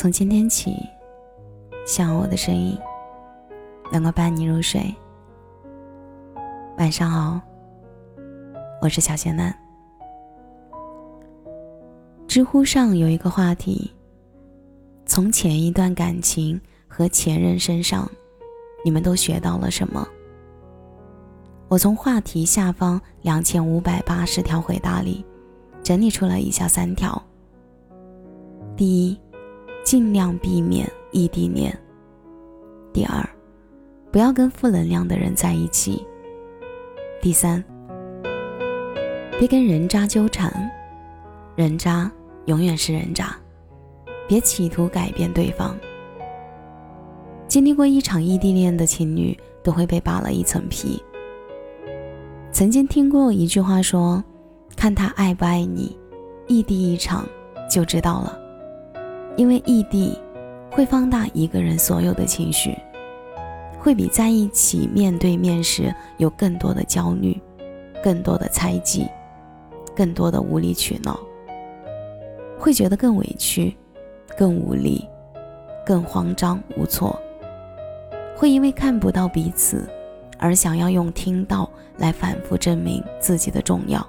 从今天起，希望我的声音能够伴你入睡。晚上好，我是小仙男。知乎上有一个话题：从前一段感情和前任身上，你们都学到了什么？我从话题下方两千五百八十条回答里，整理出了以下三条。第一。尽量避免异地恋。第二，不要跟负能量的人在一起。第三，别跟人渣纠缠，人渣永远是人渣，别企图改变对方。经历过一场异地恋的情侣都会被扒了一层皮。曾经听过一句话说：“看他爱不爱你，异地一场就知道了。”因为异地会放大一个人所有的情绪，会比在一起面对面时有更多的焦虑、更多的猜忌、更多的无理取闹，会觉得更委屈、更无力、更慌张无措，会因为看不到彼此而想要用听到来反复证明自己的重要。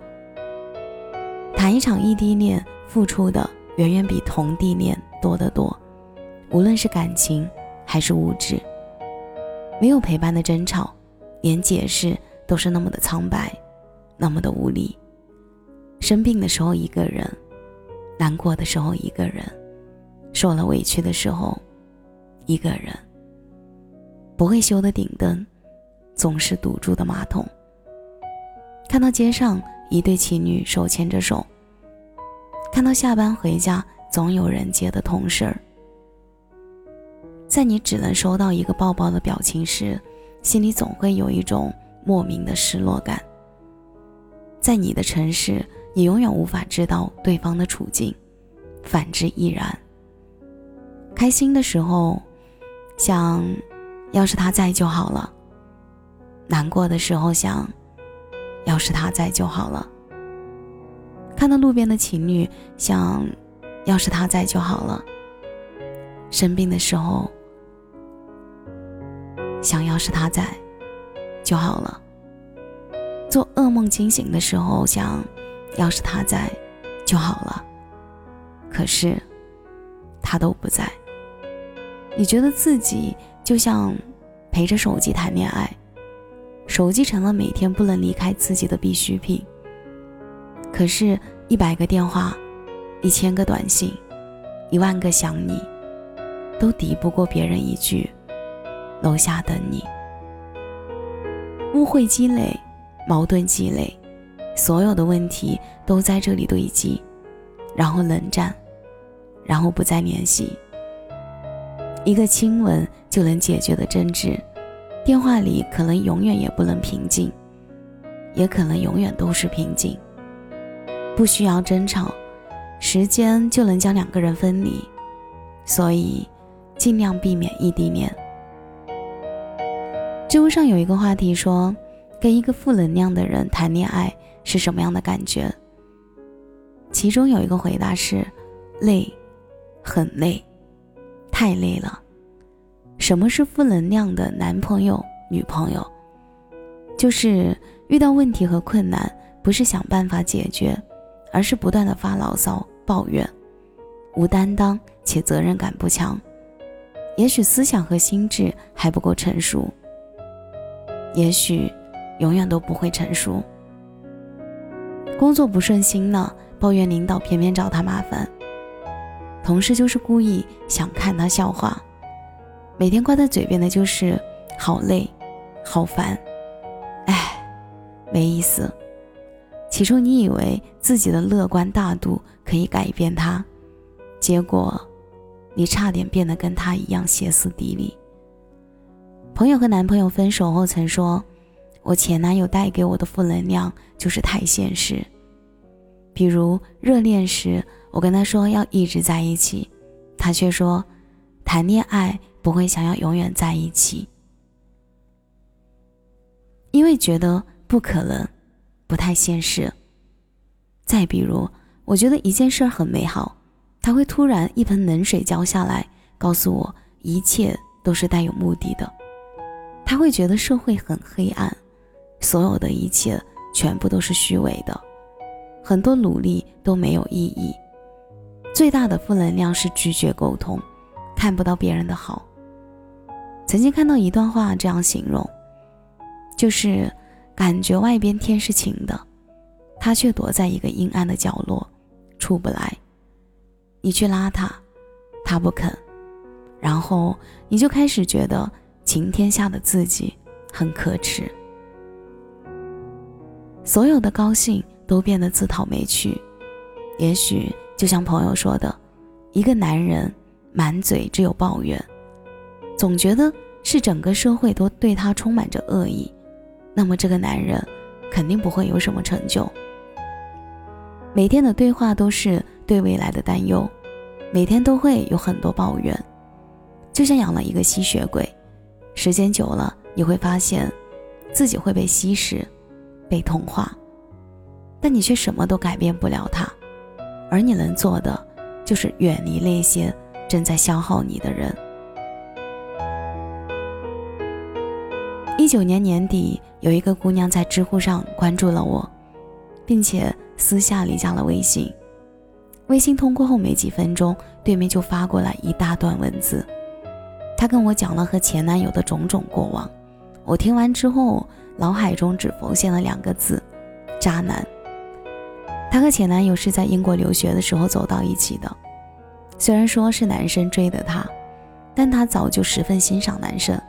谈一场异地恋，付出的远远比同地恋。多得多，无论是感情还是物质，没有陪伴的争吵，连解释都是那么的苍白，那么的无力。生病的时候一个人，难过的时候一个人，受了委屈的时候一个人。不会修的顶灯，总是堵住的马桶。看到街上一对情侣手牵着手，看到下班回家。总有人接的同事，在你只能收到一个抱抱的表情时，心里总会有一种莫名的失落感。在你的城市，你永远无法知道对方的处境，反之亦然。开心的时候，想要是他在就好了；难过的时候，想要是他在就好了。看到路边的情侣，想。要是他在就好了。生病的时候，想要是他在就好了。做噩梦惊醒的时候，想要是他在就好了。可是他都不在。你觉得自己就像陪着手机谈恋爱，手机成了每天不能离开自己的必需品。可是，一百个电话。一千个短信，一万个想你，都敌不过别人一句“楼下等你”。误会积累，矛盾积累，所有的问题都在这里堆积，然后冷战，然后不再联系。一个亲吻就能解决的争执，电话里可能永远也不能平静，也可能永远都是平静。不需要争吵。时间就能将两个人分离，所以尽量避免异地恋。知乎上有一个话题说，跟一个负能量的人谈恋爱是什么样的感觉？其中有一个回答是：累，很累，太累了。什么是负能量的男朋友、女朋友？就是遇到问题和困难，不是想办法解决，而是不断的发牢骚。抱怨，无担当且责任感不强，也许思想和心智还不够成熟，也许永远都不会成熟。工作不顺心了，抱怨领导偏偏找他麻烦，同事就是故意想看他笑话，每天挂在嘴边的就是好累，好烦，哎，没意思。起初你以为自己的乐观大度可以改变他，结果你差点变得跟他一样歇斯底里。朋友和男朋友分手后曾说：“我前男友带给我的负能量就是太现实。”比如热恋时，我跟他说要一直在一起，他却说谈恋爱不会想要永远在一起，因为觉得不可能。不太现实。再比如，我觉得一件事很美好，他会突然一盆冷水浇下来，告诉我一切都是带有目的的。他会觉得社会很黑暗，所有的一切全部都是虚伪的，很多努力都没有意义。最大的负能量是拒绝沟通，看不到别人的好。曾经看到一段话这样形容，就是感觉外边天是晴的，他却躲在一个阴暗的角落，出不来。你去拉他，他不肯，然后你就开始觉得晴天下的自己很可耻，所有的高兴都变得自讨没趣。也许就像朋友说的，一个男人满嘴只有抱怨，总觉得是整个社会都对他充满着恶意，那么这个男人肯定不会有什么成就。每天的对话都是。对未来的担忧，每天都会有很多抱怨，就像养了一个吸血鬼，时间久了，你会发现自己会被吸食，被同化，但你却什么都改变不了他，而你能做的就是远离那些正在消耗你的人。九年年底，有一个姑娘在知乎上关注了我，并且私下里加了微信。微信通过后没几分钟，对面就发过来一大段文字。她跟我讲了和前男友的种种过往。我听完之后，脑海中只浮现了两个字：渣男。她和前男友是在英国留学的时候走到一起的。虽然说是男生追的她，但她早就十分欣赏男生，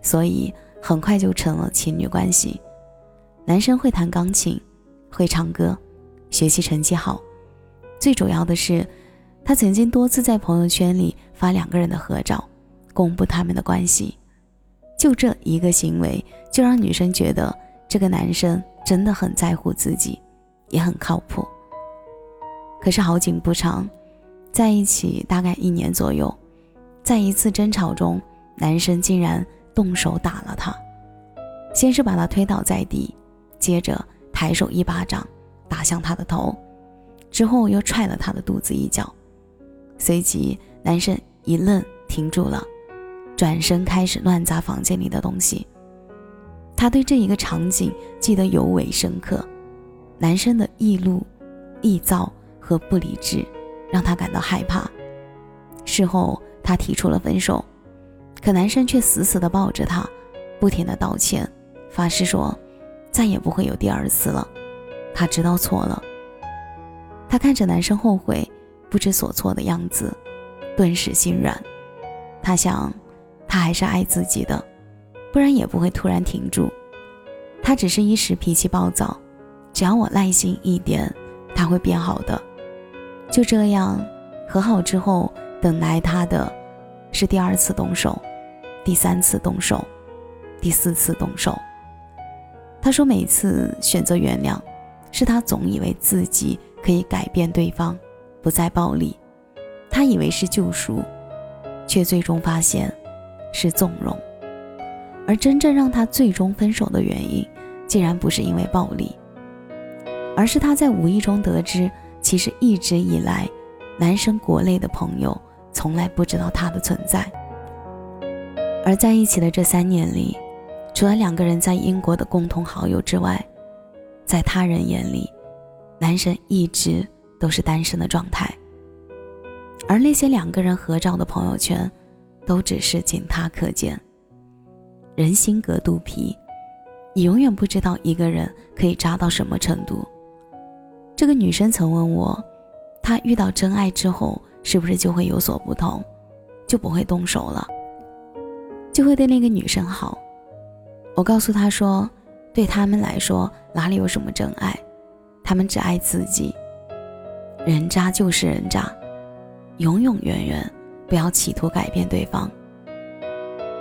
所以很快就成了情侣关系。男生会弹钢琴，会唱歌，学习成绩好。最主要的是，他曾经多次在朋友圈里发两个人的合照，公布他们的关系。就这一个行为，就让女生觉得这个男生真的很在乎自己，也很靠谱。可是好景不长，在一起大概一年左右，在一次争吵中，男生竟然动手打了他，先是把他推倒在地，接着抬手一巴掌打向他的头。之后又踹了他的肚子一脚，随即男生一愣，停住了，转身开始乱砸房间里的东西。他对这一个场景记得尤为深刻，男生的易怒、易躁和不理智让他感到害怕。事后他提出了分手，可男生却死死地抱着她，不停地道歉，发誓说再也不会有第二次了，他知道错了。他看着男生后悔、不知所措的样子，顿时心软。他想，他还是爱自己的，不然也不会突然停住。他只是一时脾气暴躁，只要我耐心一点，他会变好的。就这样，和好之后，等来他的，是第二次动手，第三次动手，第四次动手。他说，每次选择原谅，是他总以为自己。可以改变对方，不再暴力。他以为是救赎，却最终发现是纵容。而真正让他最终分手的原因，竟然不是因为暴力，而是他在无意中得知，其实一直以来，男生国内的朋友从来不知道他的存在。而在一起的这三年里，除了两个人在英国的共同好友之外，在他人眼里。男神一直都是单身的状态，而那些两个人合照的朋友圈，都只是仅他可见。人心隔肚皮，你永远不知道一个人可以渣到什么程度。这个女生曾问我，她遇到真爱之后是不是就会有所不同，就不会动手了，就会对那个女生好？我告诉她说，对他们来说，哪里有什么真爱？他们只爱自己，人渣就是人渣，永永远远不要企图改变对方。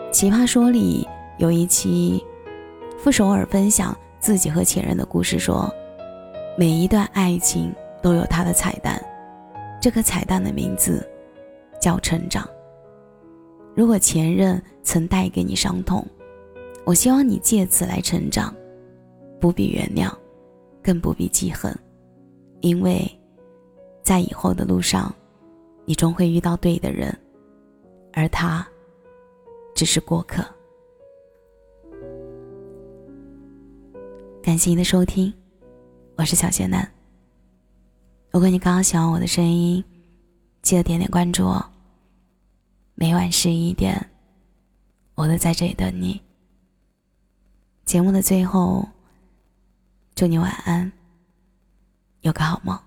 奇葩说里有一期，傅首尔分享自己和前任的故事，说每一段爱情都有它的彩蛋，这个彩蛋的名字叫成长。如果前任曾带给你伤痛，我希望你借此来成长，不必原谅。更不必记恨，因为，在以后的路上，你终会遇到对的人，而他只是过客。感谢您的收听，我是小仙男。如果你刚刚喜欢我的声音，记得点点关注哦。每晚十一点，我都在这里等你。节目的最后，祝你晚安，有个好梦。